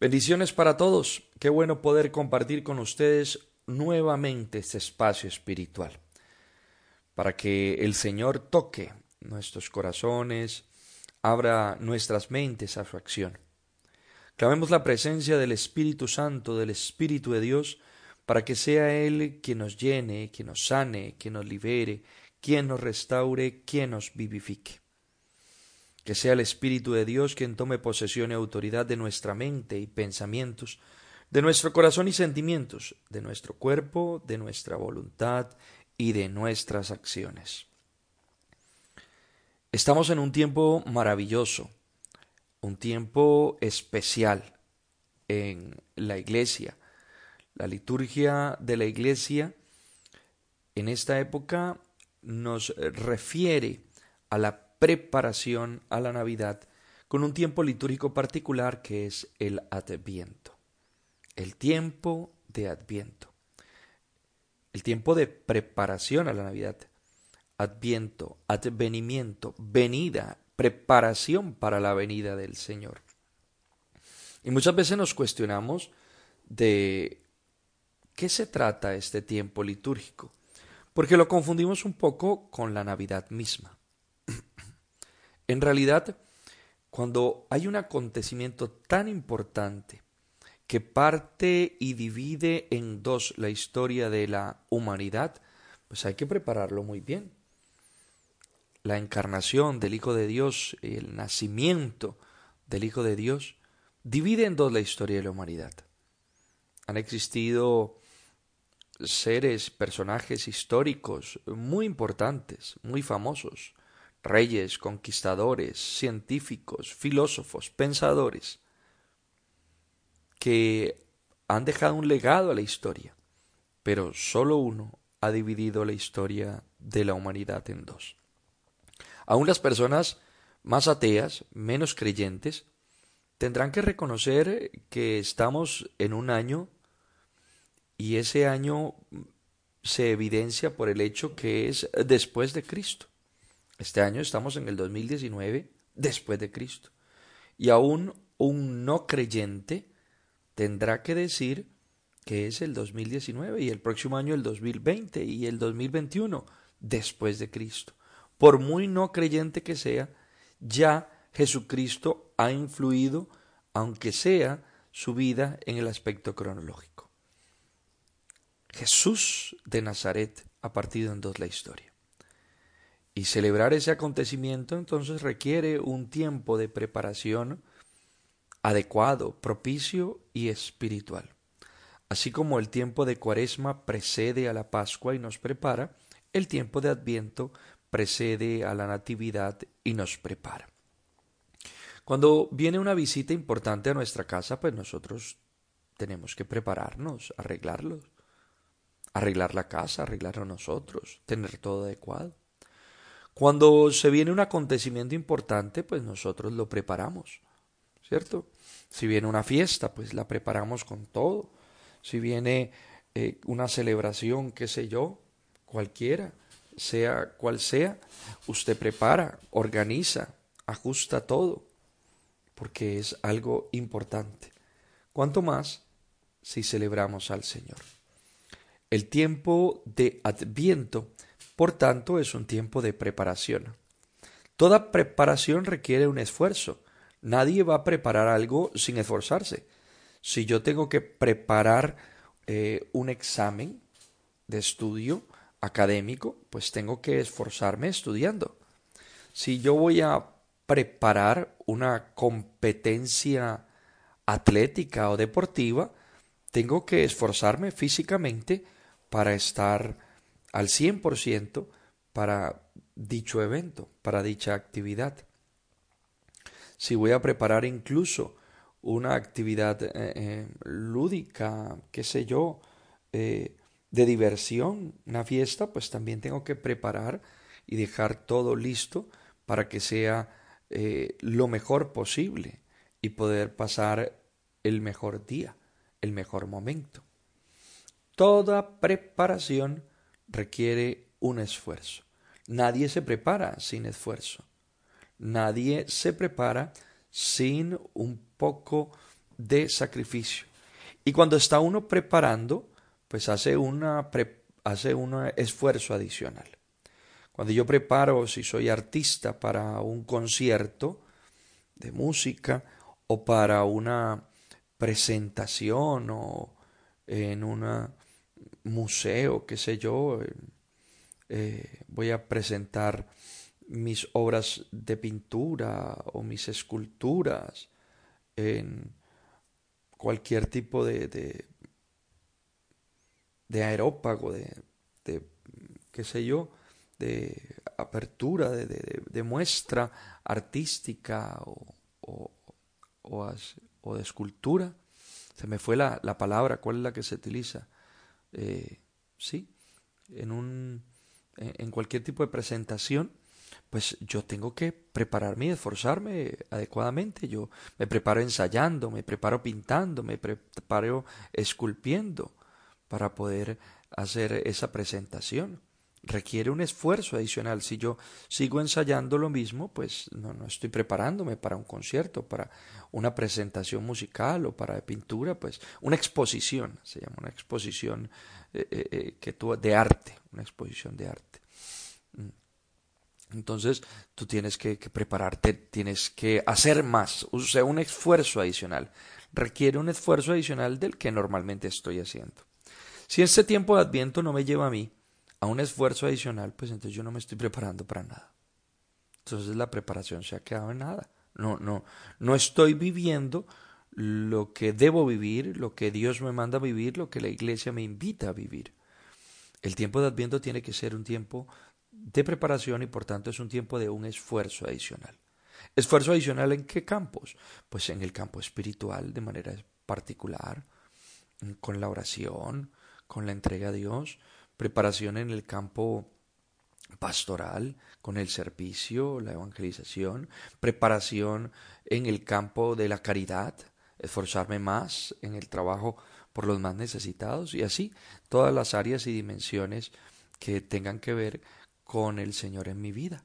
Bendiciones para todos. Qué bueno poder compartir con ustedes nuevamente este espacio espiritual. Para que el Señor toque nuestros corazones, abra nuestras mentes a su acción. Clamemos la presencia del Espíritu Santo, del Espíritu de Dios, para que sea Él quien nos llene, quien nos sane, quien nos libere, quien nos restaure, quien nos vivifique. Que sea el Espíritu de Dios quien tome posesión y autoridad de nuestra mente y pensamientos, de nuestro corazón y sentimientos, de nuestro cuerpo, de nuestra voluntad y de nuestras acciones. Estamos en un tiempo maravilloso, un tiempo especial en la iglesia, la liturgia de la Iglesia en esta época nos refiere a la preparación a la Navidad con un tiempo litúrgico particular que es el Adviento. El tiempo de Adviento. El tiempo de preparación a la Navidad. Adviento, advenimiento, venida, preparación para la venida del Señor. Y muchas veces nos cuestionamos de qué se trata este tiempo litúrgico? Porque lo confundimos un poco con la Navidad misma. En realidad, cuando hay un acontecimiento tan importante que parte y divide en dos la historia de la humanidad, pues hay que prepararlo muy bien. La encarnación del Hijo de Dios, el nacimiento del Hijo de Dios, divide en dos la historia de la humanidad. Han existido seres, personajes históricos muy importantes, muy famosos, reyes, conquistadores, científicos, filósofos, pensadores, que han dejado un legado a la historia, pero solo uno ha dividido la historia de la humanidad en dos. Aún las personas más ateas, menos creyentes, tendrán que reconocer que estamos en un año y ese año se evidencia por el hecho que es después de Cristo. Este año estamos en el 2019 después de Cristo. Y aún un no creyente tendrá que decir que es el 2019 y el próximo año el 2020 y el 2021 después de Cristo. Por muy no creyente que sea, ya Jesucristo ha influido, aunque sea su vida, en el aspecto cronológico. Jesús de Nazaret ha partido en dos la historia. Y celebrar ese acontecimiento entonces requiere un tiempo de preparación adecuado, propicio y espiritual. Así como el tiempo de Cuaresma precede a la Pascua y nos prepara, el tiempo de Adviento precede a la Natividad y nos prepara. Cuando viene una visita importante a nuestra casa, pues nosotros tenemos que prepararnos, arreglarlos arreglar la casa, arreglar a nosotros, tener todo adecuado. Cuando se viene un acontecimiento importante, pues nosotros lo preparamos, ¿cierto? Si viene una fiesta, pues la preparamos con todo. Si viene eh, una celebración, qué sé yo, cualquiera, sea cual sea, usted prepara, organiza, ajusta todo, porque es algo importante. Cuanto más si celebramos al Señor. El tiempo de Adviento, por tanto, es un tiempo de preparación. Toda preparación requiere un esfuerzo. Nadie va a preparar algo sin esforzarse. Si yo tengo que preparar eh, un examen de estudio académico, pues tengo que esforzarme estudiando. Si yo voy a preparar una competencia atlética o deportiva, tengo que esforzarme físicamente para estar al 100% para dicho evento, para dicha actividad. Si voy a preparar incluso una actividad eh, eh, lúdica, qué sé yo, de diversión, una fiesta, pues también tengo que preparar y dejar todo listo para que sea lo mejor posible y poder pasar el mejor día, el mejor momento. Toda preparación requiere un esfuerzo. Nadie se prepara sin esfuerzo. Nadie se prepara sin un poco de sacrificio. Y cuando está uno preparando, pues hace, una hace un esfuerzo adicional. Cuando yo preparo, si soy artista, para un concierto de música o para una presentación o en un museo, qué sé yo, eh, voy a presentar mis obras de pintura o mis esculturas en cualquier tipo de, de, de aerópago, de, de, qué sé yo, de apertura, de, de muestra artística o, o, o, de escultura. Se me fue la, la, palabra, ¿cuál es la que se utiliza? Eh, sí, en un en cualquier tipo de presentación, pues yo tengo que prepararme y esforzarme adecuadamente. Yo me preparo ensayando, me preparo pintando, me preparo esculpiendo para poder hacer esa presentación. Requiere un esfuerzo adicional. Si yo sigo ensayando lo mismo, pues no, no estoy preparándome para un concierto, para una presentación musical o para pintura, pues una exposición, se llama una exposición eh, eh, eh, que tú, de arte, una exposición de arte. Mm. Entonces tú tienes que, prepararte, tienes que hacer más, o sea, un esfuerzo adicional. Requiere un esfuerzo adicional del que normalmente estoy haciendo. Si este tiempo de Adviento no me lleva a mí a un esfuerzo adicional, pues entonces yo no me estoy preparando para nada. Entonces la preparación se ha quedado en nada. No, no, no estoy viviendo lo que debo vivir, lo que Dios me manda a vivir, lo que la iglesia me invita a vivir. El tiempo de Adviento tiene que ser un tiempo de preparación y por tanto es un tiempo de un esfuerzo adicional. ¿Esfuerzo adicional en qué campos? Pues en el campo espiritual de manera particular, con la oración, con la entrega a Dios, preparación en el campo pastoral, con el servicio, la evangelización, preparación en el campo de la caridad, esforzarme más en el trabajo por los más necesitados y así todas las áreas y dimensiones que tengan que ver con el Señor en mi vida.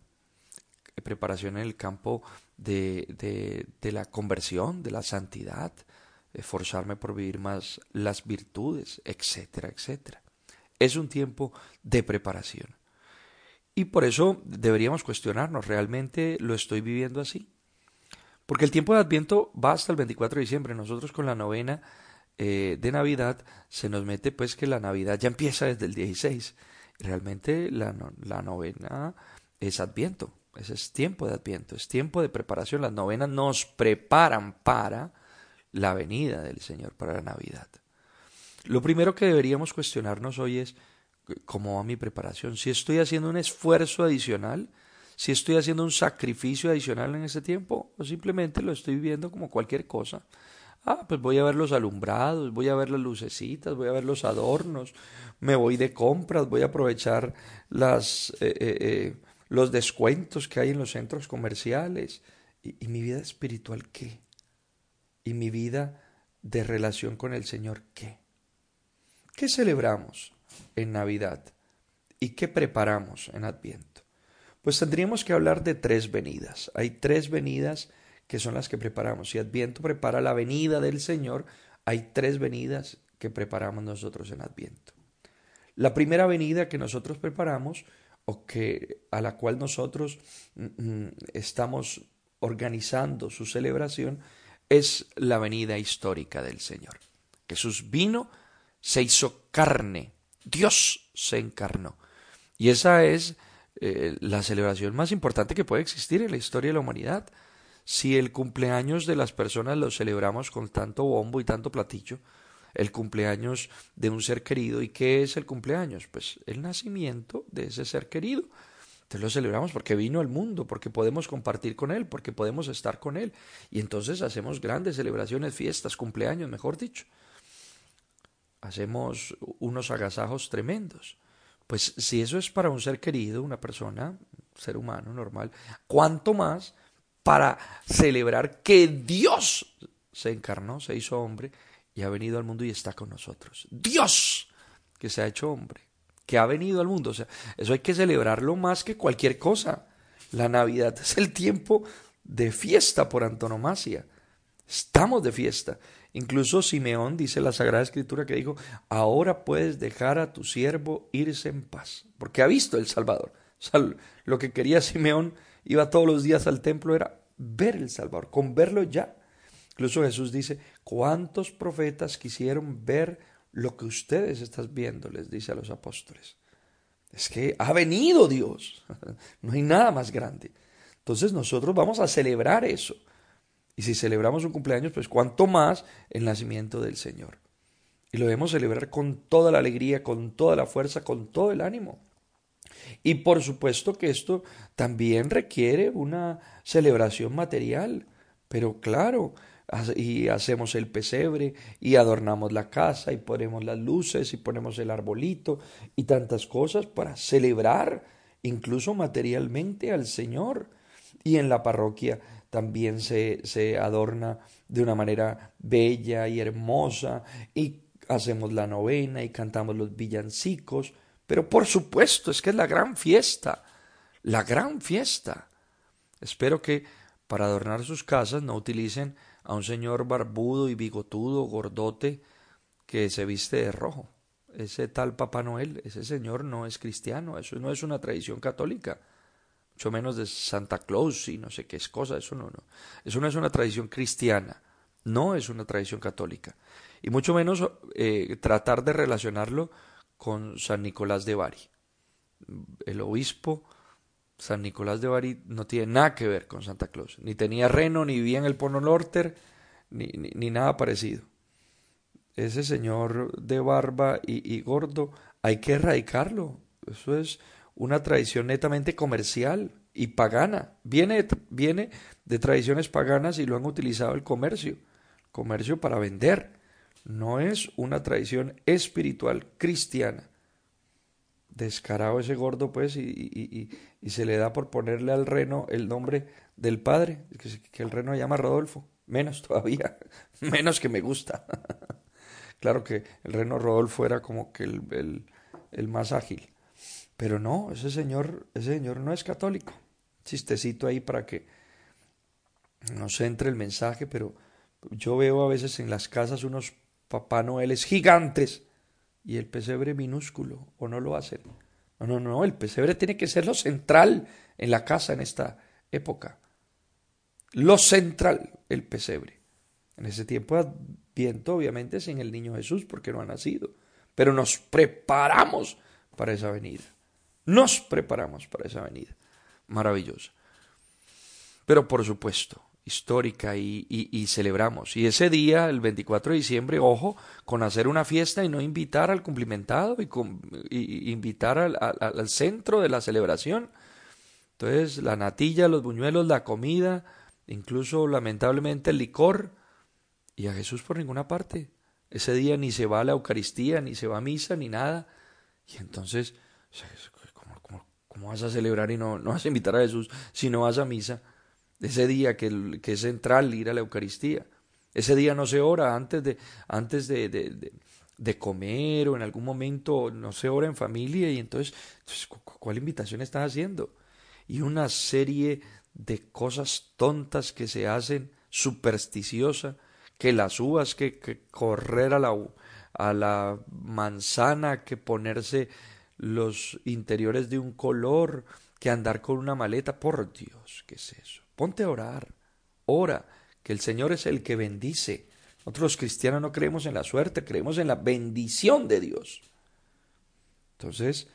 Preparación en el campo de, de, la conversión, de la santidad, esforzarme por vivir más las virtudes, etcétera, etcétera. Es un tiempo de preparación. Y por eso deberíamos cuestionarnos, ¿realmente lo estoy viviendo así? Porque el tiempo de Adviento va hasta el 24 de diciembre. Nosotros con la novena eh, de Navidad se nos mete pues que la Navidad ya empieza desde el 16. Realmente la, la novena es Adviento. Ese es tiempo de Adviento, es tiempo de preparación. Las novenas nos preparan para la venida del Señor, para la Navidad. Lo primero que deberíamos cuestionarnos hoy es cómo va mi preparación. Si estoy haciendo un esfuerzo adicional, si estoy haciendo un sacrificio adicional en ese tiempo o simplemente lo estoy viviendo como cualquier cosa. Ah, pues voy a ver los alumbrados, voy a ver las lucecitas, voy a ver los adornos, me voy de compras, voy a aprovechar las, eh, eh, eh, los descuentos que hay en los centros comerciales. ¿Y, ¿Y mi vida espiritual qué? ¿Y mi vida de relación con el Señor qué? ¿Qué celebramos en Navidad? ¿Y qué preparamos en Adviento? Pues tendríamos que hablar de tres venidas. Hay tres venidas que son las que preparamos. Si Adviento prepara la venida del Señor, hay tres venidas que preparamos nosotros en Adviento. La primera venida que nosotros preparamos o que a la cual nosotros mm, mm, estamos organizando su celebración es la venida histórica del Señor. Jesús vino, se hizo carne, Dios se encarnó. Y esa es eh, la celebración más importante que puede existir en la historia de la humanidad. Si el cumpleaños de las personas lo celebramos con tanto bombo y tanto platillo, el cumpleaños de un ser querido. ¿Y qué es el cumpleaños? Pues el nacimiento de ese ser querido. Entonces lo celebramos porque vino al mundo, porque podemos compartir con Él, porque podemos estar con Él. Y entonces hacemos grandes celebraciones, fiestas, cumpleaños, mejor dicho. Hacemos unos agasajos tremendos. Pues si eso es para un ser querido, una persona, ser humano normal, ¿cuánto más para celebrar que Dios se encarnó, se hizo hombre y ha venido al mundo y está con nosotros? Dios que se ha hecho hombre, que ha venido al mundo. O sea, eso hay que celebrarlo más que cualquier cosa. La Navidad es el tiempo de fiesta por antonomasia. Estamos de fiesta. Incluso Simeón dice la Sagrada Escritura que dijo, ahora puedes dejar a tu siervo irse en paz, porque ha visto el Salvador. Lo que quería Simeón, iba todos los días al templo, era ver el Salvador, con verlo ya. Incluso Jesús dice, ¿cuántos profetas quisieron ver lo que ustedes están viendo? les dice a los apóstoles. Es que ha venido Dios. No hay nada más grande. Entonces nosotros vamos a celebrar eso. Y si celebramos un cumpleaños, pues cuánto más el nacimiento del Señor. Y lo debemos celebrar con toda la alegría, con toda la fuerza, con todo el ánimo. Y por supuesto que esto también requiere una celebración material. Pero claro, y hacemos el pesebre y adornamos la casa y ponemos las luces y ponemos el arbolito y tantas cosas para celebrar incluso materialmente al Señor. Y en la parroquia también se, se adorna de una manera bella y hermosa y hacemos la novena y cantamos los villancicos, pero por supuesto es que es la gran fiesta, la gran fiesta. Espero que para adornar sus casas no utilicen a un señor barbudo y bigotudo, gordote, que se viste de rojo. Ese tal Papá Noel, ese señor no es cristiano, eso no es una tradición católica mucho menos de Santa Claus y no sé qué es cosa, eso no, no. Eso no es una tradición cristiana, no es una tradición católica. Y mucho menos eh, tratar de relacionarlo con San Nicolás de Bari. El obispo San Nicolás de Bari no tiene nada que ver con Santa Claus. Ni tenía reno, ni vivía en el Polo Norte, ni, ni, nada parecido. Ese señor de barba y, y gordo hay que erradicarlo. Eso es una tradición netamente comercial y pagana. Viene, viene de tradiciones paganas y lo han utilizado el comercio. Comercio para vender. No es una tradición espiritual cristiana. Descarado ese gordo, pues, y, y, y, se le da por ponerle al reno el nombre del padre, que, el reno llama Rodolfo. Menos todavía, menos que me gusta. claro que el reno Rodolfo era como que el, el más ágil. Pero no, ese señor, ese señor no es católico. Chistecito ahí para que nos entre el mensaje, pero yo veo a veces en las casas unos Papá Noeles gigantes y el pesebre minúsculo, o no lo hacen. No, no, no, el pesebre tiene que ser lo central en la casa en esta época. Lo central, el pesebre. En ese tiempo adviento, obviamente, sin el niño Jesús, porque no ha nacido. Pero nos preparamos para esa venida. Nos preparamos para esa venida maravillosa. Pero por supuesto, histórica y, celebramos. Y ese día, el 24 de diciembre, ojo, con hacer una fiesta y no invitar al cumplimentado y, invitar al, al, centro de la celebración. Entonces, la natilla, los buñuelos, la comida, incluso lamentablemente el licor, y a Jesús por ninguna parte. Ese día ni se va a la Eucaristía, ni se va a misa, ni nada. Y entonces, ¿Cómo vas a celebrar y no, no vas a invitar a Jesús si no vas a misa? Ese día que, que es central ir a la Eucaristía. Ese día no se ora antes de, antes de, de, de, comer o en algún momento no se ora en familia y entonces, ¿cuál invitación estás haciendo? Y una serie de cosas tontas que se hacen, supersticiosa, que las uvas, que, que correr a la, a la manzana, que ponerse los interiores de un color que andar con una maleta. Por Dios, ¿qué es eso? Ponte a orar. Ora, que el Señor es el que bendice. Nosotros los cristianos no creemos en la suerte, creemos en la bendición de Dios. Entonces,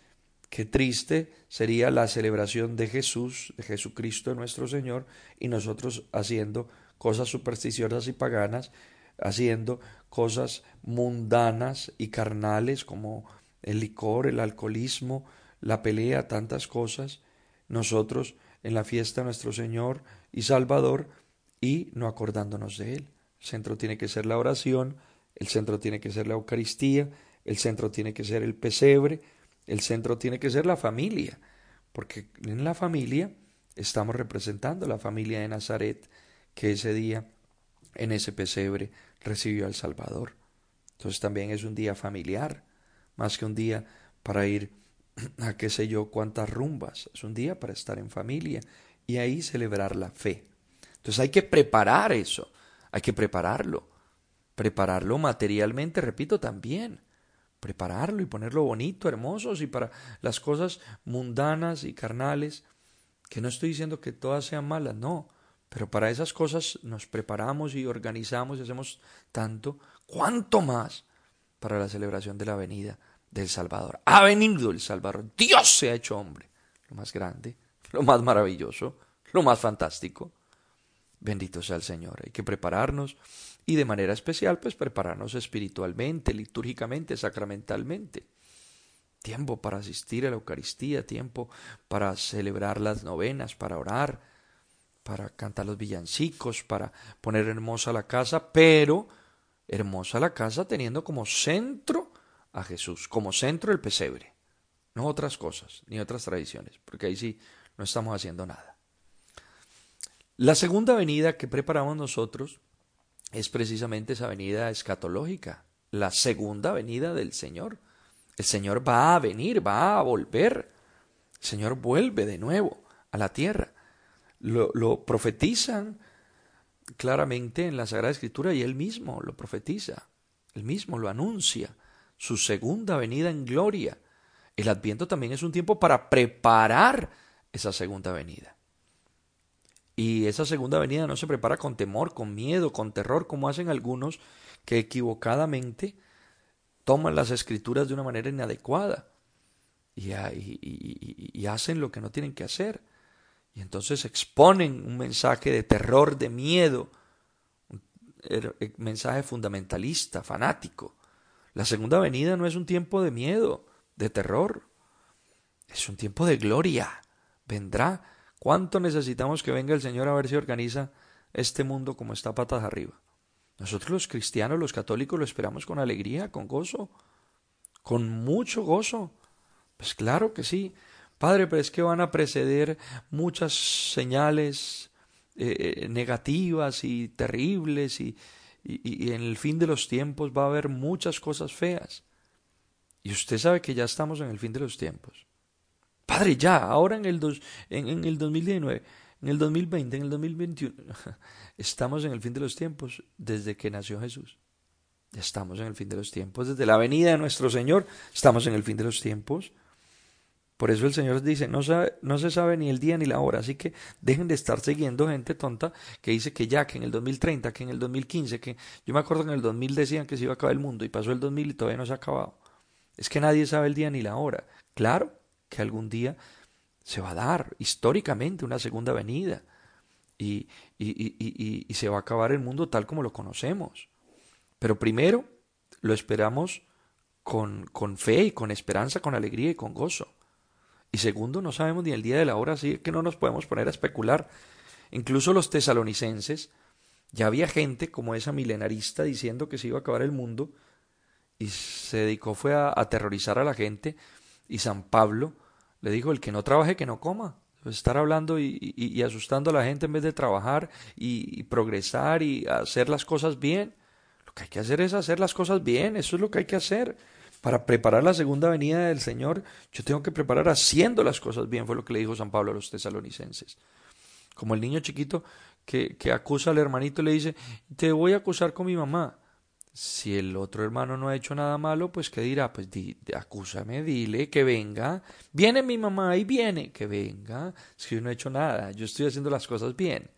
qué triste sería la celebración de Jesús, de Jesucristo nuestro Señor, y nosotros haciendo cosas supersticiosas y paganas, haciendo cosas mundanas y carnales como el licor, el alcoholismo, la pelea, tantas cosas, nosotros en la fiesta de nuestro Señor y Salvador y no acordándonos de Él. El centro tiene que ser la oración, el centro tiene que ser la Eucaristía, el centro tiene que ser el pesebre, el centro tiene que ser la familia, porque en la familia estamos representando la familia de Nazaret que ese día en ese pesebre recibió al Salvador. Entonces también es un día familiar, más que un día para ir a qué sé yo cuántas rumbas, es un día para estar en familia y ahí celebrar la fe. Entonces hay que preparar eso, hay que prepararlo, prepararlo materialmente, repito, también, prepararlo y ponerlo bonito, hermoso, y para las cosas mundanas y carnales, que no estoy diciendo que todas sean malas, no, pero para esas cosas nos preparamos y organizamos y hacemos tanto, cuanto más para la celebración de la venida del Salvador. Ha venido el Salvador. Dios se ha hecho hombre. Lo más grande, lo más maravilloso, lo más fantástico. Bendito sea el Señor. Hay que prepararnos y de manera especial, pues prepararnos espiritualmente, litúrgicamente, sacramentalmente. Tiempo para asistir a la Eucaristía, tiempo para celebrar las novenas, para orar, para cantar los villancicos, para poner hermosa la casa, pero hermosa la casa teniendo como centro a Jesús, como centro el pesebre, no otras cosas, ni otras tradiciones, porque ahí sí no estamos haciendo nada. La segunda venida que preparamos nosotros es precisamente esa venida escatológica, la segunda venida del Señor. El Señor va a venir, va a volver. El Señor vuelve de nuevo a la tierra lo, profetizan claramente en la Sagrada Escritura y él mismo lo profetiza, él mismo lo anuncia, su segunda venida en gloria. El adviento también es un tiempo para preparar esa segunda venida. Y esa segunda venida no se prepara con temor, con miedo, con terror, como hacen algunos que equivocadamente toman las escrituras de una manera inadecuada y, y hacen lo que no tienen que hacer. Y entonces exponen un mensaje de terror, de miedo, un er, eh, mensaje fundamentalista, fanático. La segunda venida no es un tiempo de miedo, de terror, es un tiempo de gloria. Vendrá. ¿Cuánto necesitamos que venga el Señor a ver si organiza este mundo como está patas arriba? Nosotros los cristianos, los católicos, lo esperamos con alegría, con gozo, con mucho gozo. Pues claro que sí. Padre, pero es que van a preceder muchas señales eh, eh, negativas y terribles y, en el fin de los tiempos va a haber muchas cosas feas. Y usted sabe que ya estamos en el fin de los tiempos. Padre, ya, ahora en el, dos, en el 2019, en el 2020, en el 2021, estamos en el fin de los tiempos desde que nació Jesús. Ya estamos en el fin de los tiempos. Desde la venida de nuestro Señor, estamos en el fin de los tiempos. Por eso el Señor dice, no, no se sabe ni el día ni la hora, así que dejen de estar siguiendo gente tonta que dice que ya, que en el 2030, que en el 2015, que yo me acuerdo que en el 2000 decían que se iba a acabar el mundo y pasó el 2000 y todavía no se ha acabado. Es que nadie sabe el día ni la hora. Claro que algún día se va a dar históricamente una segunda venida y, y, y, y se va a acabar el mundo tal como lo conocemos. Pero primero lo esperamos con, con fe y con esperanza, con alegría y con gozo. Y segundo, no sabemos ni el día de la hora, así que no nos podemos poner a especular. Incluso los tesalonicenses, ya había gente como esa milenarista diciendo que se iba a acabar el mundo y se dedicó fue a aterrorizar a la gente y San Pablo le dijo, el que no trabaje, que no coma. Estar hablando y, asustando a la gente en vez de trabajar y progresar y hacer las cosas bien. Lo que hay que hacer es hacer las cosas bien, eso es lo que hay que hacer para preparar la segunda venida del Señor, yo tengo que preparar haciendo las cosas bien, fue lo que le dijo San Pablo a los tesalonicenses. Como el niño chiquito que, que acusa al hermanito y le dice, te voy a acusar con mi mamá. Si el otro hermano no ha hecho nada malo, pues ¿qué dirá? Pues di, acúsame, dile que venga. Viene mi mamá y viene, que venga. Es que yo no he hecho nada, yo estoy haciendo las cosas bien.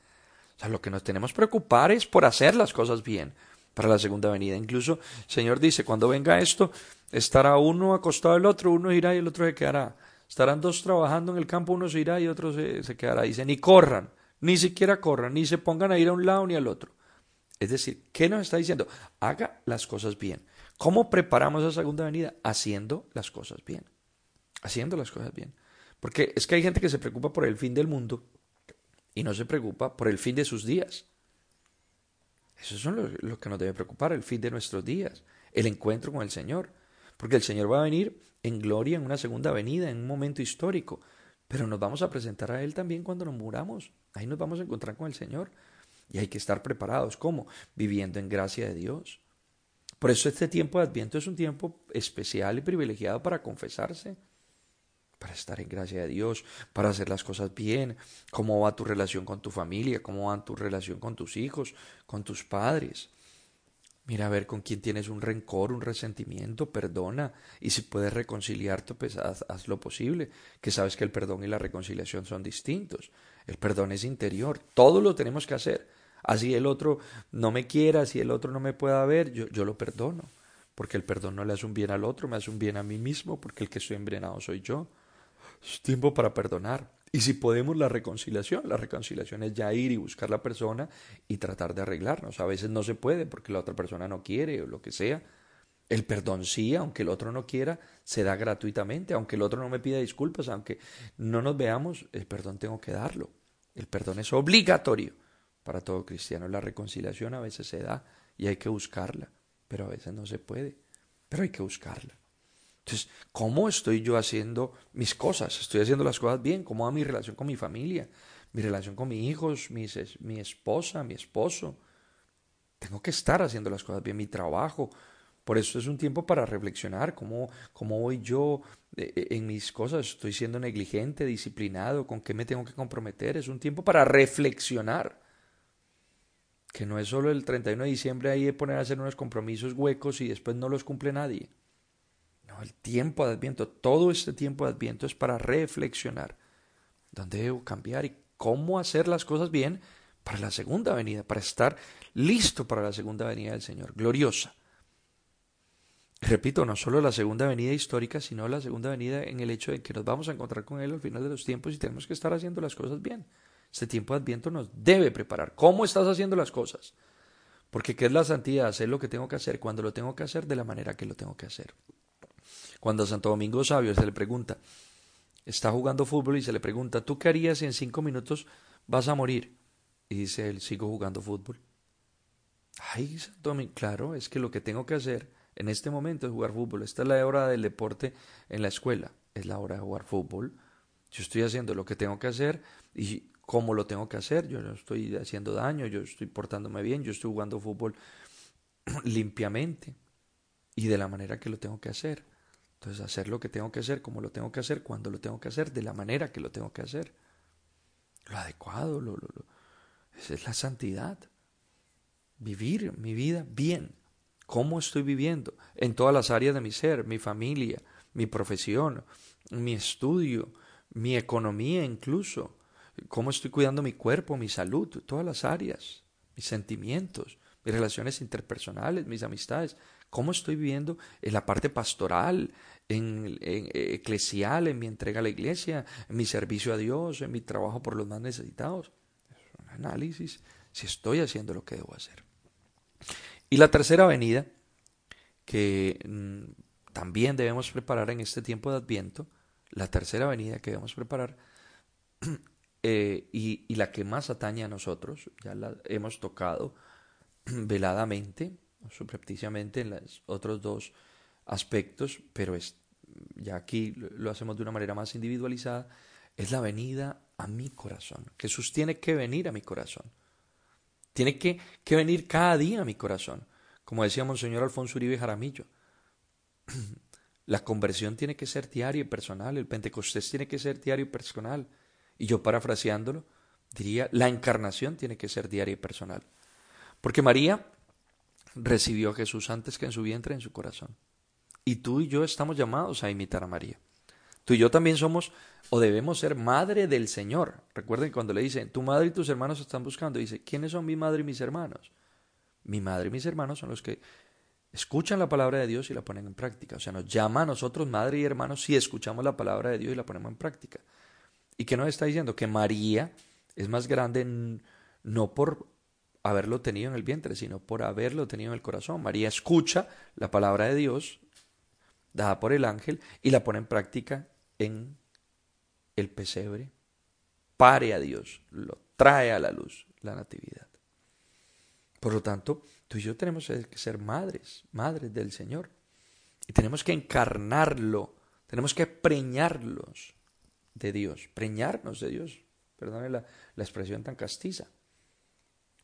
O sea, lo que nos tenemos que preocupar es por hacer las cosas bien para la segunda venida. Incluso el Señor dice, cuando venga esto, estará uno acostado del otro, uno irá y el otro se quedará. Estarán dos trabajando en el campo, uno se irá y otro se, quedará. Dice, ni corran, ni siquiera corran, ni se pongan a ir a un lado ni al otro. Es decir, ¿qué nos está diciendo? Haga las cosas bien. ¿Cómo preparamos la segunda venida? Haciendo las cosas bien. Haciendo las cosas bien. Porque es que hay gente que se preocupa por el fin del mundo y no se preocupa por el fin de sus días. Eso es lo, que nos debe preocupar, el fin de nuestros días, el encuentro con el Señor. Porque el Señor va a venir en gloria en una segunda venida, en un momento histórico. Pero nos vamos a presentar a Él también cuando nos muramos. Ahí nos vamos a encontrar con el Señor. Y hay que estar preparados. ¿Cómo? Viviendo en gracia de Dios. Por eso este tiempo de Adviento es un tiempo especial y privilegiado para confesarse, para estar en gracia de Dios, para hacer las cosas bien. ¿Cómo va tu relación con tu familia? ¿Cómo va tu relación con tus hijos, con tus padres? Mira a ver con quién tienes un rencor, un resentimiento, perdona. Y si puedes reconciliarte, pues haz, lo posible. Que sabes que el perdón y la reconciliación son distintos. El perdón es interior. Todo lo tenemos que hacer. Así el otro no me quiera, si el otro no me pueda ver, yo, yo lo perdono. Porque el perdón no le hace un bien al otro, me hace un bien a mí mismo, porque el que estoy envenenado soy yo. Es tiempo para perdonar. Y si podemos la reconciliación, la reconciliación es ya ir y buscar la persona y tratar de arreglarnos. A veces no se puede porque la otra persona no quiere o lo que sea. El perdón sí, aunque el otro no quiera, se da gratuitamente, aunque el otro no me pida disculpas, aunque no nos veamos, el perdón tengo que darlo. El perdón es obligatorio para todo cristiano. La reconciliación a veces se da y hay que buscarla, pero a veces no se puede, pero hay que buscarla. Entonces, ¿cómo estoy yo haciendo mis cosas? ¿Estoy haciendo las cosas bien? ¿Cómo va mi relación con mi familia? ¿Mi relación con mis hijos? Mi, esposa? ¿Mi esposo? Tengo que estar haciendo las cosas bien, mi trabajo. Por eso es un tiempo para reflexionar cómo, cómo voy yo en mis cosas. ¿Estoy siendo negligente, disciplinado? ¿Con qué me tengo que comprometer? Es un tiempo para reflexionar. Que no es solo el 31 de diciembre ahí de poner a hacer unos compromisos huecos y después no los cumple nadie el tiempo de Adviento, todo este tiempo de Adviento es para reflexionar dónde debo cambiar y cómo hacer las cosas bien para la segunda venida, para estar listo para la segunda venida del Señor, gloriosa. Repito, no solo la segunda venida histórica, sino la segunda venida en el hecho de que nos vamos a encontrar con Él al final de los tiempos y tenemos que estar haciendo las cosas bien. Este tiempo de Adviento nos debe preparar. ¿Cómo estás haciendo las cosas? Porque ¿qué es la santidad? Hacer lo que tengo que hacer cuando lo tengo que hacer de la manera que lo tengo que hacer. Cuando a Santo Domingo Sabio se le pregunta, está jugando fútbol y se le pregunta, ¿tú qué harías si en cinco minutos vas a morir? Y dice él, sigo jugando fútbol. Ay, Santo Domingo, claro, es que lo que tengo que hacer en este momento es jugar fútbol. Esta es la hora del deporte en la escuela, es la hora de jugar fútbol. Yo estoy haciendo lo que tengo que hacer y cómo lo tengo que hacer. Yo no estoy haciendo daño, yo estoy portándome bien, yo estoy jugando fútbol limpiamente y de la manera que lo tengo que hacer. Entonces, hacer lo que tengo que hacer, como lo tengo que hacer, cuando lo tengo que hacer, de la manera que lo tengo que hacer. Lo adecuado, lo, lo. Esa es la santidad. Vivir mi vida bien. ¿Cómo estoy viviendo? En todas las áreas de mi ser, mi familia, mi profesión, mi estudio, mi economía incluso. ¿Cómo estoy cuidando mi cuerpo, mi salud, todas las áreas, mis sentimientos, mis relaciones interpersonales, mis amistades? Cómo estoy viviendo en la parte pastoral, en, eclesial, en mi entrega a la iglesia, en mi servicio a Dios, en mi trabajo por los más necesitados. Es un análisis si estoy haciendo lo que debo hacer. Y la tercera venida, que mm, también debemos preparar en este tiempo de Adviento, la tercera venida que debemos preparar, eh, y, la que más atañe a nosotros, ya la hemos tocado veladamente, subrepticiamente en los otros dos aspectos, pero es, ya aquí lo hacemos de una manera más individualizada, es la venida a mi corazón. Jesús tiene que venir a mi corazón. Tiene que, que venir cada día a mi corazón. Como decía Monseñor Alfonso Uribe Jaramillo, la conversión tiene que ser diaria y personal, el Pentecostés tiene que ser diario y personal. Y yo parafraseándolo, diría, la encarnación tiene que ser diaria y personal. Porque María recibió a Jesús antes que en su vientre, en su corazón. Y tú y yo estamos llamados a imitar a María. Tú y yo también somos o debemos ser madre del Señor. Recuerden cuando le dicen, tu madre y tus hermanos están buscando, dice, ¿quiénes son mi madre y mis hermanos? Mi madre y mis hermanos son los que escuchan la palabra de Dios y la ponen en práctica. O sea, nos llama a nosotros madre y hermanos si escuchamos la palabra de Dios y la ponemos en práctica. ¿Y qué nos está diciendo? Que María es más grande no por haberlo tenido en el vientre, sino por haberlo tenido en el corazón. María escucha la palabra de Dios dada por el ángel y la pone en práctica en el pesebre, pare a Dios, lo trae a la luz, la natividad. Por lo tanto, tú y yo tenemos que ser madres, madres del Señor. Y tenemos que encarnarlo, tenemos que preñarlos de Dios, preñarnos de Dios. Perdone la, la expresión tan castiza.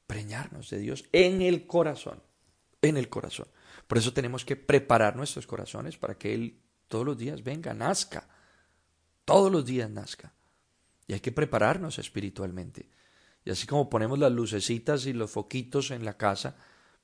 Preñarnos de Dios en el corazón, en el corazón. Por eso tenemos que preparar nuestros corazones para que Él todos los días venga, nazca, todos los días nazca. Y hay que prepararnos espiritualmente. Y así como ponemos las lucecitas y los foquitos en la casa,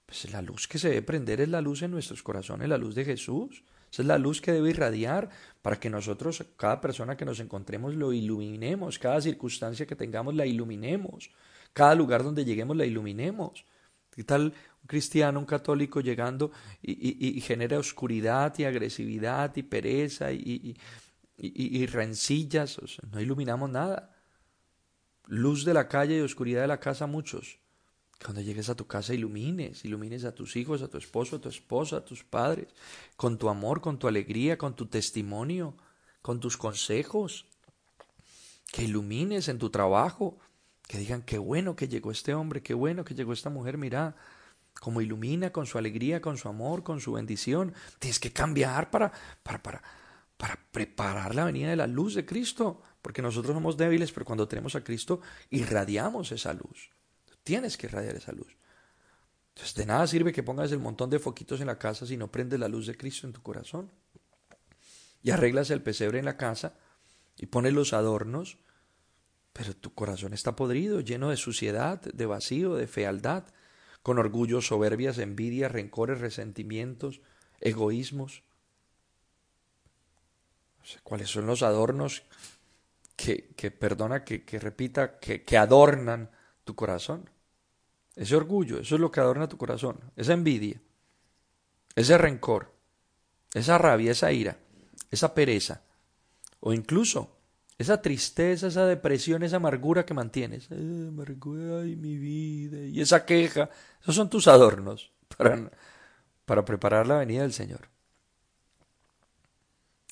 pues la luz que se debe prender es la luz en nuestros corazones, la luz de Jesús. Esa es la luz que debe irradiar para que nosotros, cada persona que nos encontremos, lo iluminemos, cada circunstancia que tengamos, la iluminemos, cada lugar donde lleguemos, la iluminemos. ¿Qué tal un cristiano, un católico llegando y, genera oscuridad y agresividad y pereza y, y, rencillas? no iluminamos nada luz de la calle y oscuridad de la casa muchos. Cuando llegues a tu casa ilumines, ilumines a tus hijos, a tu esposo, a tu esposa, a tus padres, con tu amor, con tu alegría, con tu testimonio, con tus consejos. Que ilumines en tu trabajo, que digan qué bueno que llegó este hombre, qué bueno que llegó esta mujer, mira, como ilumina con su alegría, con su amor, con su bendición. Tienes que cambiar para, para, para, para preparar la venida de la luz de Cristo porque nosotros somos débiles, pero cuando tenemos a Cristo irradiamos esa luz. Tienes que irradiar esa luz. Entonces, de nada sirve que pongas el montón de foquitos en la casa si no prendes la luz de Cristo en tu corazón. Y arreglas el pesebre en la casa y pones los adornos, pero tu corazón está podrido, lleno de suciedad, de vacío, de fealdad, con orgullo, soberbias, envidias, rencores, resentimientos, egoísmos. ¿Cuáles son los adornos que, perdona, que, repita, que adornan tu corazón. Ese orgullo, eso es lo que adorna tu corazón, esa envidia, ese rencor, esa rabia, esa ira, esa pereza, o incluso esa tristeza, esa depresión, esa amargura que mantienes. amargura, ay, mi vida, y esa queja, esos son tus adornos para, para preparar la venida del Señor.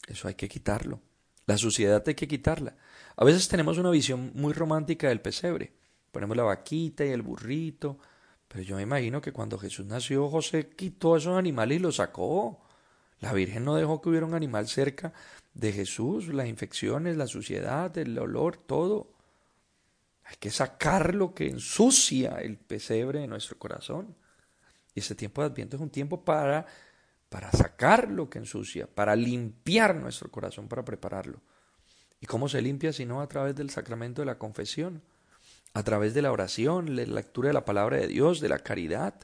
Eso hay que quitarlo. La suciedad hay que quitarla. A veces tenemos una visión muy romántica del pesebre. Ponemos la vaquita y el burrito. Pero yo me imagino que cuando Jesús nació, José quitó a esos animales y los sacó. La Virgen no dejó que hubiera un animal cerca de Jesús, las infecciones, la suciedad, el olor, todo. Hay que sacar lo que ensucia el pesebre de nuestro corazón. Y ese tiempo de Adviento es un tiempo para para sacar lo que ensucia, para limpiar nuestro corazón, para prepararlo. ¿Y cómo se limpia si no a través del sacramento de la confesión? A través de la oración, la lectura de la palabra de Dios, de la caridad.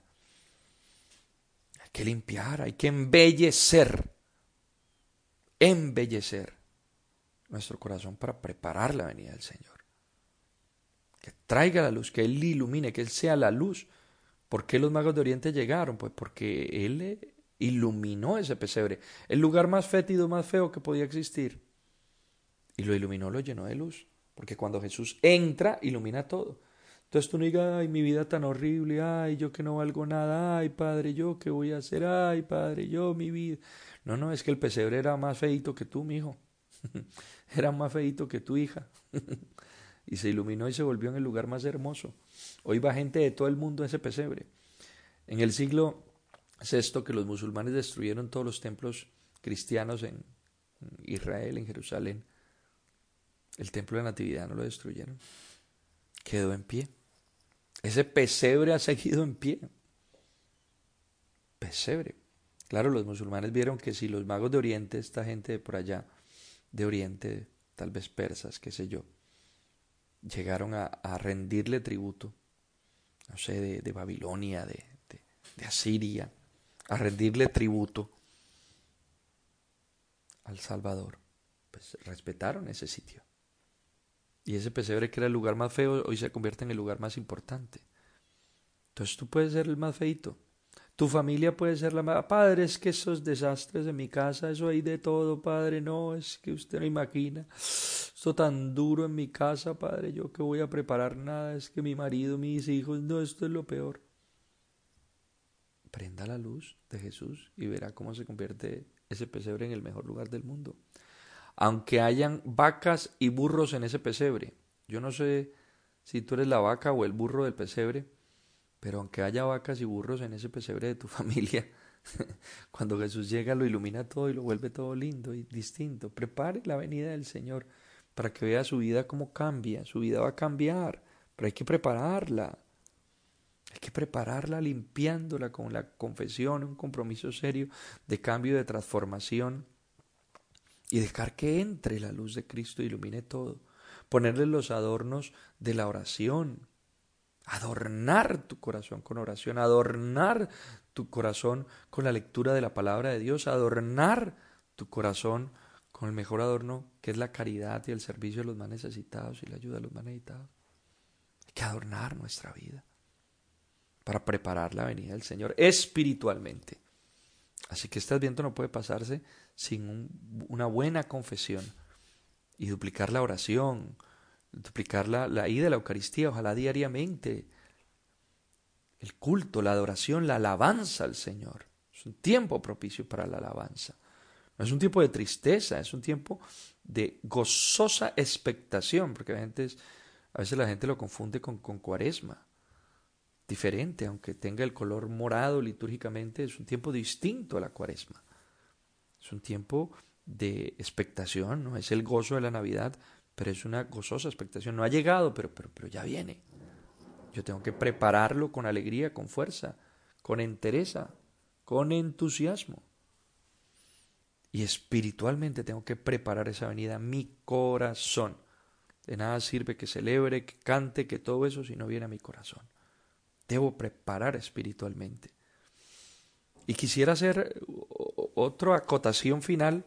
Que limpiar, hay que embellecer, embellecer nuestro corazón para preparar la venida del Señor. Que traiga la luz, que Él ilumine, que Él sea la luz. ¿Por qué los magos de Oriente llegaron? Pues porque Él iluminó ese pesebre, el lugar más fétido, más feo que podía existir. Y lo iluminó, lo llenó de luz, porque cuando Jesús entra, ilumina todo. Entonces tú no digas, ay, mi vida tan horrible, ay, yo que no valgo nada, ay, padre, yo qué voy a hacer, ay, padre, yo, mi vida. No, no, es que el pesebre era más feito que tú, mi hijo. era más feito que tu hija. y se iluminó y se volvió en el lugar más hermoso. Hoy va gente de todo el mundo a ese pesebre. En el siglo esto que los musulmanes destruyeron todos los templos cristianos en Israel, en Jerusalén. El templo de Natividad no lo destruyeron. Quedó en pie. Ese pesebre ha seguido en pie. Pesebre. Claro, los musulmanes vieron que si los magos de Oriente, esta gente de por allá, de Oriente, tal vez persas, qué sé yo, llegaron a, rendirle tributo, no sé, de, Babilonia, de, de Asiria, a rendirle tributo al Salvador. Pues respetaron ese sitio. Y ese pesebre que era el lugar más feo, hoy se convierte en el lugar más importante. Entonces tú puedes ser el más feito. Tu familia puede ser la más... Padre, es que esos desastres en mi casa, eso hay de todo, padre. No, es que usted no imagina. Esto tan duro en mi casa, padre. Yo que voy a preparar nada. Es que mi marido, mis hijos, no, esto es lo peor prenda la luz de Jesús y verá cómo se convierte ese pesebre en el mejor lugar del mundo. Aunque hayan vacas y burros en ese pesebre. Yo no sé si tú eres la vaca o el burro del pesebre, pero aunque haya vacas y burros en ese pesebre de tu familia, cuando Jesús llega lo ilumina todo y lo vuelve todo lindo y distinto. Prepare la venida del Señor para que vea su vida cómo cambia. Su vida va a cambiar, pero hay que prepararla. Hay que prepararla limpiándola con la confesión, un compromiso serio de cambio, de transformación y dejar que entre la luz de Cristo y ilumine todo. Ponerle los adornos de la oración, adornar tu corazón con oración, adornar tu corazón con la lectura de la palabra de Dios, adornar tu corazón con el mejor adorno que es la caridad y el servicio de los más necesitados y la ayuda a los más necesitados. Hay que adornar nuestra vida para preparar la venida del Señor espiritualmente. Así que este adviento no puede pasarse sin una buena confesión y duplicar la oración, duplicar la, la ida a la Eucaristía, ojalá diariamente. El culto, la adoración, la alabanza al Señor. Es un tiempo propicio para la alabanza. No es un tiempo de tristeza, es un tiempo de gozosa expectación, porque a veces, a veces la gente lo confunde con, con cuaresma. Diferente, aunque tenga el color morado litúrgicamente, es un tiempo distinto a la cuaresma. Es un tiempo de expectación, no es el gozo de la Navidad, pero es una gozosa expectación. No ha llegado, pero, pero, pero ya viene. Yo tengo que prepararlo con alegría, con fuerza, con entereza, con entusiasmo. Y espiritualmente tengo que preparar esa venida, mi corazón. De nada sirve que celebre, que cante, que todo eso si no viene a mi corazón. Debo preparar espiritualmente. Y quisiera hacer otra acotación final,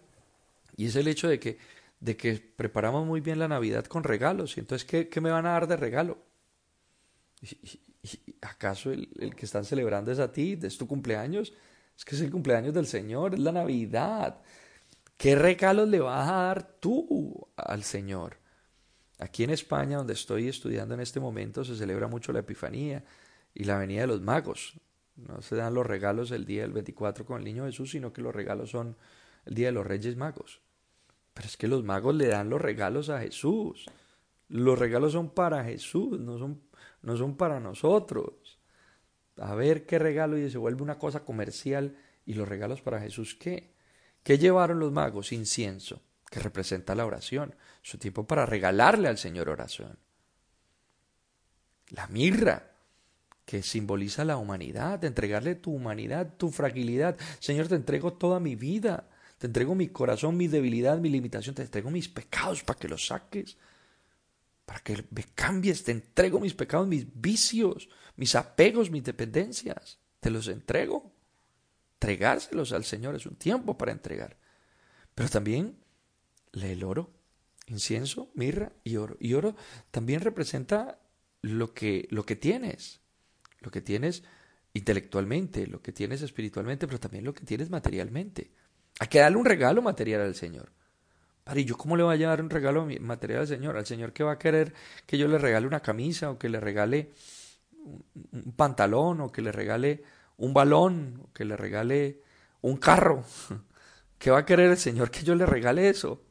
y es el hecho de que de que preparamos muy bien la Navidad con regalos. Y entonces, ¿qué, qué me van a dar de regalo? ¿Y, acaso el, el, que están celebrando es a ti? ¿Es tu cumpleaños? Es que es el cumpleaños del Señor, es la Navidad. ¿Qué regalos le vas a dar tú al Señor? Aquí en España, donde estoy estudiando en este momento, se celebra mucho la Epifanía y la venida de los magos. No se dan los regalos el día del 24 con el niño Jesús, sino que los regalos son el día de los Reyes Magos. Pero es que los magos le dan los regalos a Jesús. Los regalos son para Jesús, no son, no son para nosotros. A ver qué regalo y se vuelve una cosa comercial. ¿Y los regalos para Jesús qué? ¿Qué llevaron los magos? Incienso, que representa la oración. Su tiempo para regalarle al Señor oración. La mirra, que simboliza la humanidad, entregarle tu humanidad, tu fragilidad. Señor, te entrego toda mi vida. Te entrego mi corazón, mi debilidad, mi limitación. Te entrego mis pecados para que los saques. Para que me cambies. Te entrego mis pecados, mis vicios, mis apegos, mis dependencias. Te los entrego. Entregárselos al Señor es un tiempo para entregar. Pero también lee el oro, incienso, mirra y oro. Y oro también representa lo que, lo que tienes. Lo que tienes intelectualmente, lo que tienes espiritualmente, pero también lo que tienes materialmente. Hay que darle un regalo material al Señor. ¿y yo cómo le voy a dar un regalo material al Señor? Al Señor que va a querer que yo le regale una camisa o que le regale un pantalón o que le regale un balón o que le regale un carro. ¿Qué va a querer el Señor que yo le regale eso?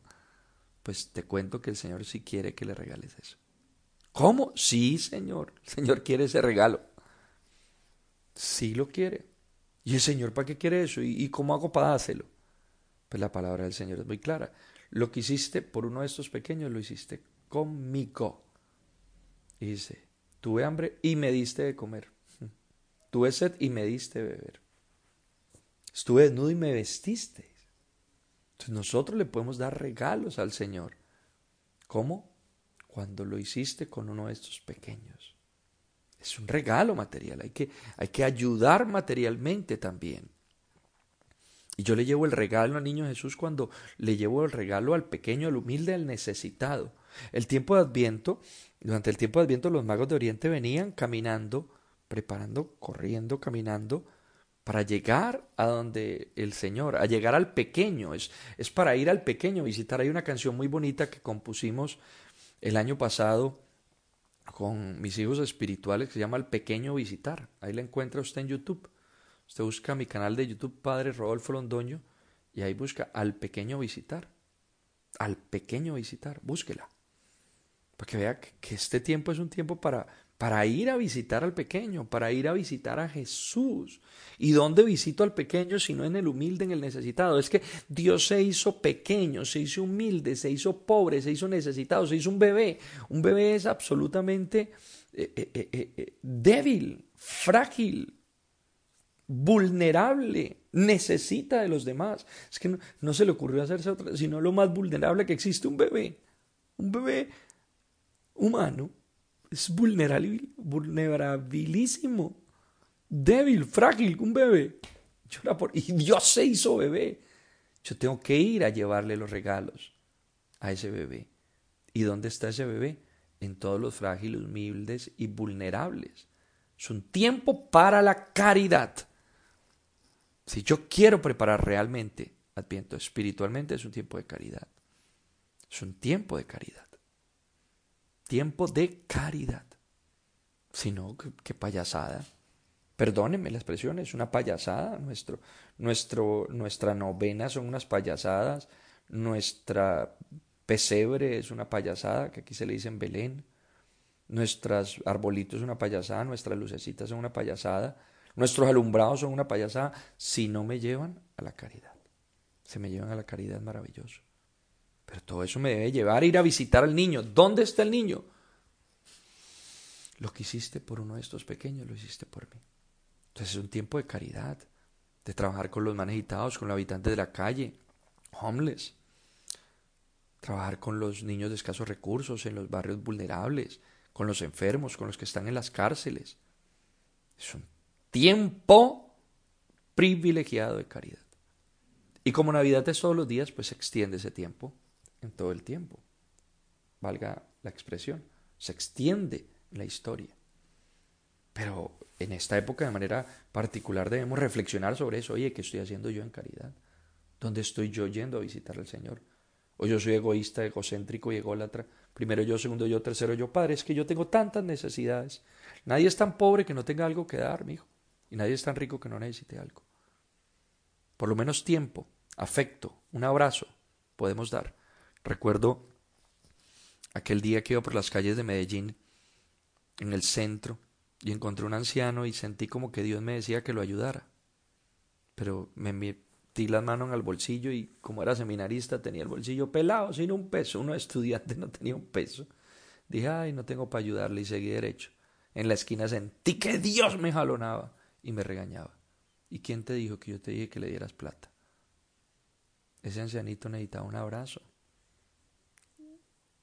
Pues te cuento que el Señor sí quiere que le regales eso. ¿Cómo? Sí, Señor. El Señor quiere ese regalo. Sí lo quiere. ¿Y el Señor para qué quiere eso? ¿Y, cómo hago para dárselo? Pues la palabra del Señor es muy clara. Lo que hiciste por uno de estos pequeños lo hiciste conmigo. Y dice, tuve hambre y me diste de comer. Tuve sed y me diste de beber. Estuve desnudo y me vestiste. Entonces nosotros le podemos dar regalos al Señor. ¿Cómo? Cuando lo hiciste con uno de estos pequeños. Es un regalo material. Hay que, hay que ayudar materialmente también. Y yo le llevo el regalo al niño Jesús cuando le llevo el regalo al pequeño, al humilde, al necesitado. El tiempo de Adviento, durante el tiempo de Adviento los magos de Oriente venían caminando, preparando, corriendo, caminando, para llegar a donde el Señor, a llegar al pequeño, es, es para ir al pequeño, visitar. Hay una canción muy bonita que compusimos el año pasado con mis hijos espirituales que se llama El Pequeño Visitar. Ahí la encuentra usted en YouTube. Usted busca mi canal de YouTube Padre Rodolfo Londoño y ahí busca al pequeño visitar. al pequeño visitar, búsquela. Para que vea que este tiempo es un tiempo para, para ir a visitar al pequeño, para ir a visitar a Jesús. ¿Y dónde visito al pequeño si no en el humilde, en el necesitado? Es que Dios se hizo pequeño, se hizo humilde, se hizo pobre, se hizo necesitado, se hizo un bebé. Un bebé es absolutamente eh, eh, eh, débil, frágil, vulnerable, necesita de los demás. Es que no, no se le ocurrió hacerse otra, sino lo más vulnerable que existe, un bebé. Un bebé humano es vulnerabilísimo, débil, frágil, un bebé. y Dios se hizo bebé. Yo tengo que ir a llevarle los regalos a ese bebé. ¿Y dónde está ese bebé? En todos los frágiles, humildes y vulnerables. Es un tiempo para la caridad. Si yo quiero preparar realmente Adviento espiritualmente, es un tiempo de caridad. Es un tiempo de caridad tiempo de caridad. Si no, qué, payasada. Perdónenme la expresión, es una payasada. Nuestro, nuestra novena son unas payasadas. Nuestra pesebre es una payasada, que aquí se le dice en Belén. Nuestros arbolitos son una payasada, nuestras lucecitas son una payasada, nuestros alumbrados son una payasada, si no me llevan a la caridad. Se me llevan a la caridad maravilloso. Pero todo eso me debe llevar a ir a visitar al niño. ¿Dónde está el niño? Lo que hiciste por uno de estos pequeños, lo hiciste por mí. Entonces es un tiempo de caridad, de trabajar con los más necesitados, con los habitantes de la calle, homeless. Trabajar con los niños de escasos recursos, en los barrios vulnerables, con los enfermos, con los que están en las cárceles. Es un tiempo privilegiado de caridad. Y como Navidad es todos los días, pues se extiende ese tiempo en todo el tiempo. Valga la expresión, se extiende la historia. Pero en esta época de manera particular debemos reflexionar sobre eso. Oye, ¿qué estoy haciendo yo en caridad? ¿Dónde estoy yo yendo a visitar al Señor? O yo soy egoísta, egocéntrico y ególatra. Primero yo, segundo yo, tercero yo. Padre, es que yo tengo tantas necesidades. Nadie es tan pobre que no tenga algo que dar, mi hijo. Y nadie es tan rico que no necesite algo. Por lo menos tiempo, afecto, un abrazo podemos dar. Recuerdo aquel día que iba por las calles de Medellín, en el centro, y encontré un anciano y sentí como que Dios me decía que lo ayudara. Pero me metí las manos en el bolsillo y como era seminarista tenía el bolsillo pelado, sin un peso. Uno estudiante no tenía un peso. Dije, ay, no tengo para ayudarle y seguí derecho. En la esquina sentí que Dios me jalonaba y me regañaba. ¿Y quién te dijo que yo te dije que le dieras plata? Ese ancianito necesitaba un abrazo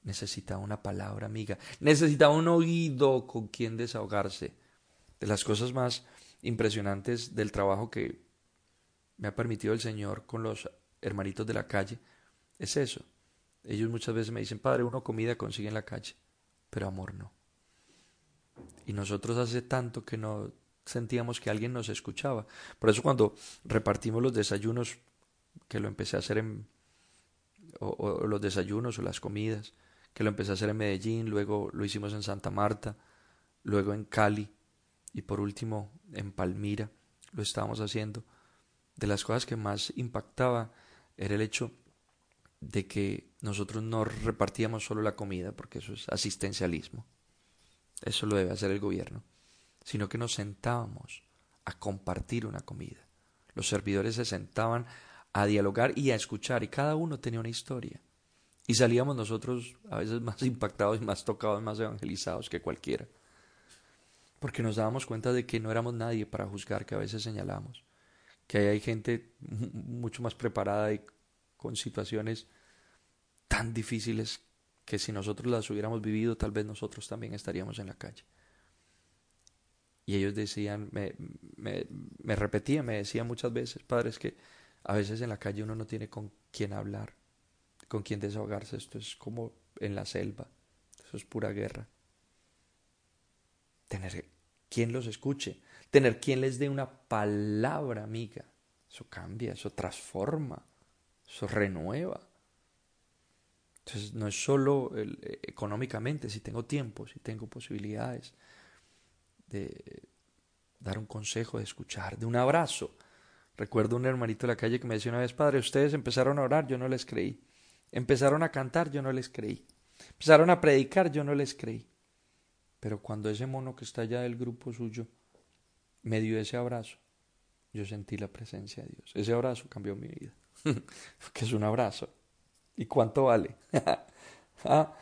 necesitaba una palabra amiga, necesitaba un oído con quien desahogarse. De las cosas más impresionantes del trabajo que me ha permitido el Señor con los hermanitos de la calle es eso. Ellos muchas veces me dicen, Padre, uno comida consigue en la calle, pero amor no. Y nosotros hace tanto que no sentíamos que alguien nos escuchaba. Por eso cuando repartimos los desayunos, que lo empecé a hacer en, o los desayunos o las comidas, que lo empecé a hacer en Medellín, luego lo hicimos en Santa Marta, luego en Cali y por último en Palmira lo estábamos haciendo. De las cosas que más impactaba era el hecho de que nosotros no repartíamos solo la comida, porque eso es asistencialismo, eso lo debe hacer el gobierno, sino que nos sentábamos a compartir una comida. Los servidores se sentaban a dialogar y a escuchar y cada uno tenía una historia. Y salíamos nosotros a veces más impactados y más tocados, más evangelizados que cualquiera. Porque nos dábamos cuenta de que no éramos nadie para juzgar, que a veces señalamos. Que hay gente mucho más preparada y con situaciones tan difíciles que si nosotros las hubiéramos vivido, tal vez nosotros también estaríamos en la calle. Y ellos decían, me, me, me repetían, me decían muchas veces, padres, que a veces en la calle uno no tiene con quién hablar con quien desahogarse. Esto es como en la selva. Eso es pura guerra. Tener quien los escuche. Tener quien les dé una palabra amiga. Eso cambia, eso transforma, eso renueva. Entonces no es solo eh, económicamente, si tengo tiempo, si tengo posibilidades de dar un consejo, de escuchar, de un abrazo. Recuerdo un hermanito de la calle que me decía una vez, padre, ustedes empezaron a orar, yo no les creí. Empezaron a cantar, yo no les creí. Empezaron a predicar, yo no les creí. Pero cuando ese mono que está allá del grupo suyo me dio ese abrazo, yo sentí la presencia de Dios. Ese abrazo cambió mi vida. que es un abrazo. ¿Y cuánto vale? ¿Ah?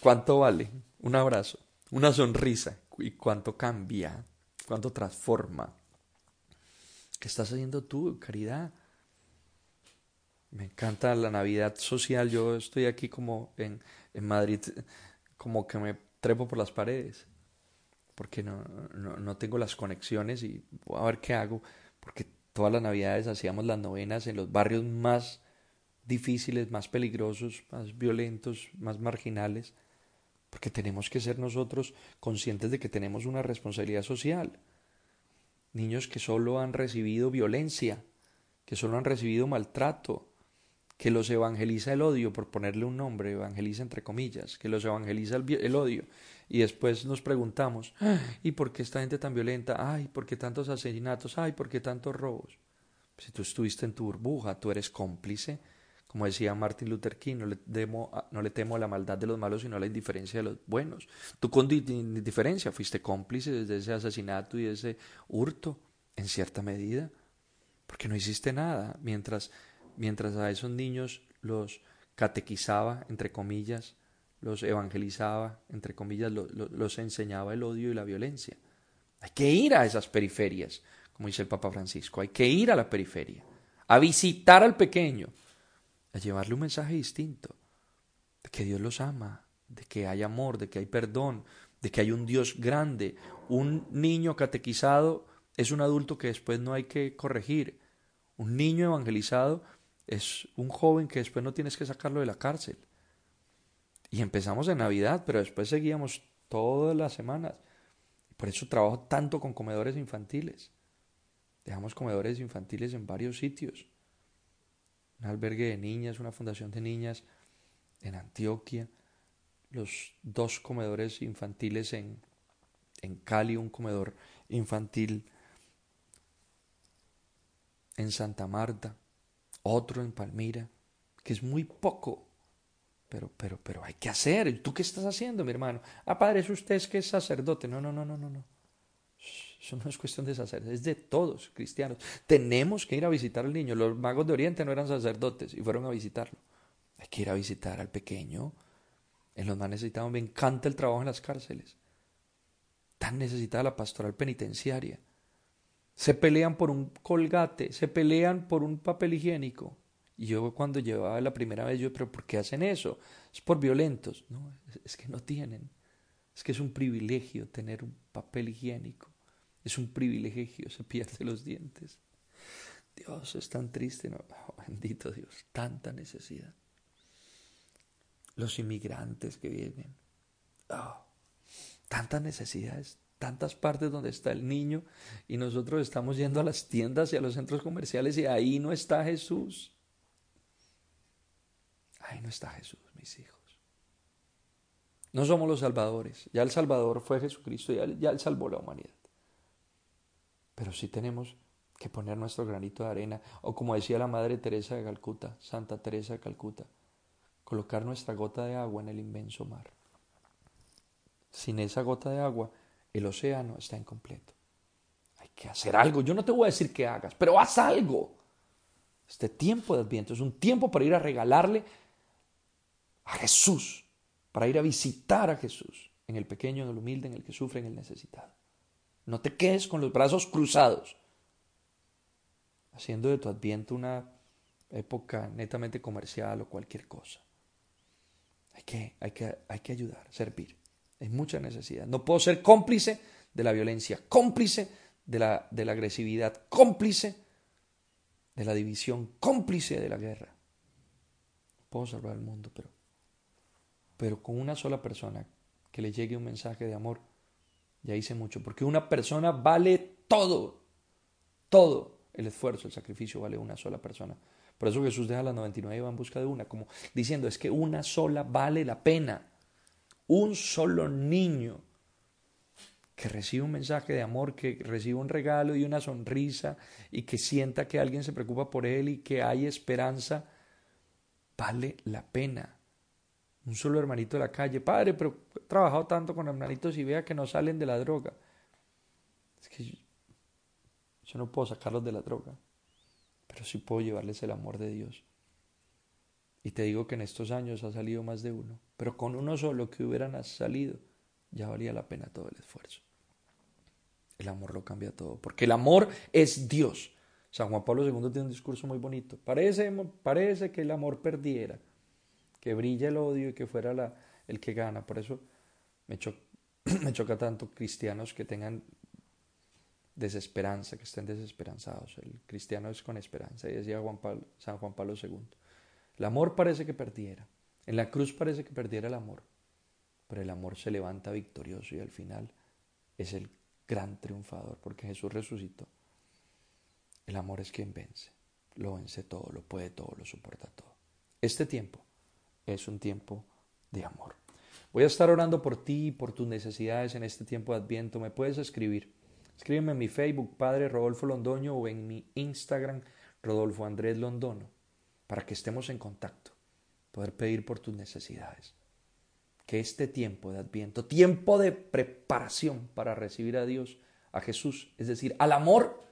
¿Cuánto vale? Un abrazo, una sonrisa. ¿Y cuánto cambia? ¿Cuánto transforma? ¿Qué estás haciendo tú, caridad? Me encanta la Navidad social. Yo estoy aquí como en, en Madrid, como que me trepo por las paredes, porque no, no, no tengo las conexiones y voy a ver qué hago, porque todas las Navidades hacíamos las novenas en los barrios más difíciles, más peligrosos, más violentos, más marginales, porque tenemos que ser nosotros conscientes de que tenemos una responsabilidad social. Niños que solo han recibido violencia, que solo han recibido maltrato, que los evangeliza el odio, por ponerle un nombre, evangeliza entre comillas, que los evangeliza el, odio. Y después nos preguntamos, ¿y por qué esta gente tan violenta? Ay, ¿por qué tantos asesinatos? Ay, ¿por qué tantos robos? Si tú estuviste en tu burbuja, tú eres cómplice. Como decía Martin Luther King, no le, no le temo a la maldad de los malos, sino a la indiferencia de los buenos. Tú con indiferencia fuiste cómplice desde ese asesinato y ese hurto, en cierta medida, porque no hiciste nada, mientras mientras a esos niños los catequizaba, entre comillas, los evangelizaba, entre comillas, los enseñaba el odio y la violencia. Hay que ir a esas periferias, como dice el Papa Francisco, hay que ir a la periferia, a visitar al pequeño, a llevarle un mensaje distinto, de que Dios los ama, de que hay amor, de que hay perdón, de que hay un Dios grande. Un niño catequizado es un adulto que después no hay que corregir. Un niño evangelizado es un joven que después no tienes que sacarlo de la cárcel. Y empezamos en Navidad, pero después seguíamos todas las semanas. Por eso trabajo tanto con comedores infantiles. Dejamos comedores infantiles en varios sitios. Un albergue de niñas, una fundación de niñas en Antioquia. Los dos comedores infantiles en, en Cali, un comedor infantil en Santa Marta otro en Palmira, que es muy poco. Pero, pero, pero hay que hacer. ¿Tú qué estás haciendo, mi hermano? Ah, padre, es usted que es sacerdote. No, no, no, no, no, no. Eso no es cuestión de sacerdotes, es de todos cristianos. Tenemos que ir a visitar al niño. Los magos de Oriente no eran sacerdotes y fueron a visitarlo. Hay que ir a visitar al pequeño. En los más necesitados me encanta el trabajo en las cárceles. Tan necesitada la pastoral penitenciaria se pelean por un colgate, se pelean por un papel higiénico. Y yo cuando llevaba la primera vez, yo, pero ¿por qué hacen eso? Es por violentos. No, es, que no tienen. Es que es un privilegio tener un papel higiénico. Es un privilegio, se pierde los dientes. Dios es tan triste, no, oh, bendito Dios, tanta necesidad. Los inmigrantes que vienen, oh, tantas necesidades, tantas partes donde está el niño y nosotros estamos yendo a las tiendas y a los centros comerciales y ahí no está Jesús. Ahí no está Jesús, mis hijos. No somos los salvadores. Ya el Salvador fue Jesucristo, ya, ya Él salvó la humanidad. Pero sí tenemos que poner nuestro granito de arena, o como decía la Madre Teresa de Calcuta, Santa Teresa de Calcuta, colocar nuestra gota de agua en el inmenso mar. Sin esa gota de agua, el océano está incompleto. Hay que hacer algo. Yo no te voy a decir que hagas, pero haz algo. Este tiempo de Adviento es un tiempo para ir a regalarle a Jesús, para ir a visitar a Jesús, en el pequeño, en el humilde, en el que sufre, en el necesitado. No te quedes con los brazos cruzados, haciendo de tu Adviento una época netamente comercial o cualquier cosa. Hay que, hay que, hay que ayudar, servir. Hay mucha necesidad. No puedo ser cómplice de la violencia, cómplice de la, de la agresividad, cómplice de la división, cómplice de la guerra. Puedo salvar el mundo, pero, pero con una sola persona que le llegue un mensaje de amor, ya hice mucho, porque una persona vale todo, todo el esfuerzo, el sacrificio vale una sola persona. Por eso Jesús deja las 99 y va en busca de una, como diciendo, es que una sola vale la pena un solo niño que reciba un mensaje de amor, que reciba un regalo y una sonrisa y que sienta que alguien se preocupa por él y que hay esperanza, vale la pena. Un solo hermanito de la calle, padre, pero he trabajado tanto con hermanitos y vea que no salen de la droga. Es que yo, yo no puedo sacarlos de la droga, pero sí puedo llevarles el amor de Dios. Y te digo que en estos años ha salido más de uno, pero con uno solo que hubieran salido, ya valía la pena todo el esfuerzo. El amor lo cambia todo, porque el amor es Dios. San Juan Pablo II tiene un discurso muy bonito. Parece, parece que el amor perdiera, que brilla el odio y que fuera la, el que gana. Por eso me, me choca tanto cristianos que tengan desesperanza, que estén desesperanzados. El cristiano es con esperanza, y decía Juan Pablo, San Juan Pablo II. El amor parece que perdiera, en la cruz parece que perdiera el amor, pero el amor se levanta victorioso y al final es el gran triunfador, porque Jesús resucitó. El amor es quien vence, lo vence todo, lo puede todo, lo soporta todo. Este tiempo es un tiempo de amor. Voy a estar orando por ti y por tus necesidades en este tiempo de Adviento. Me puedes escribir. Escríbeme en mi Facebook, Padre Rodolfo Londoño, o en mi Instagram, Rodolfo Andrés Londono, para que estemos en contacto, poder pedir por tus necesidades que este tiempo de Adviento, tiempo de preparación para recibir a Dios, a Jesús, es decir, al amor,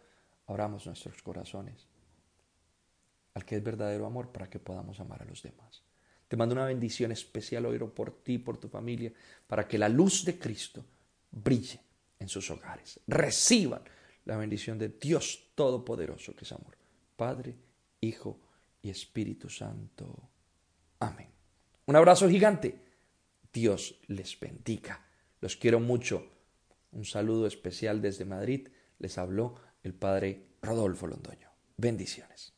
abramos nuestros corazones al que es verdadero amor para que podamos amar a los demás. Te mando una bendición especial hoy por ti, por tu familia, para que la luz de Cristo brille en sus hogares. Reciban la bendición de Dios Todopoderoso, que es amor. Padre, Hijo y Espíritu Santo. Amén. Un abrazo gigante Dios les bendiga. Los quiero mucho. Un saludo especial desde Madrid. Les habló el Padre Rodolfo Londoño. Bendiciones.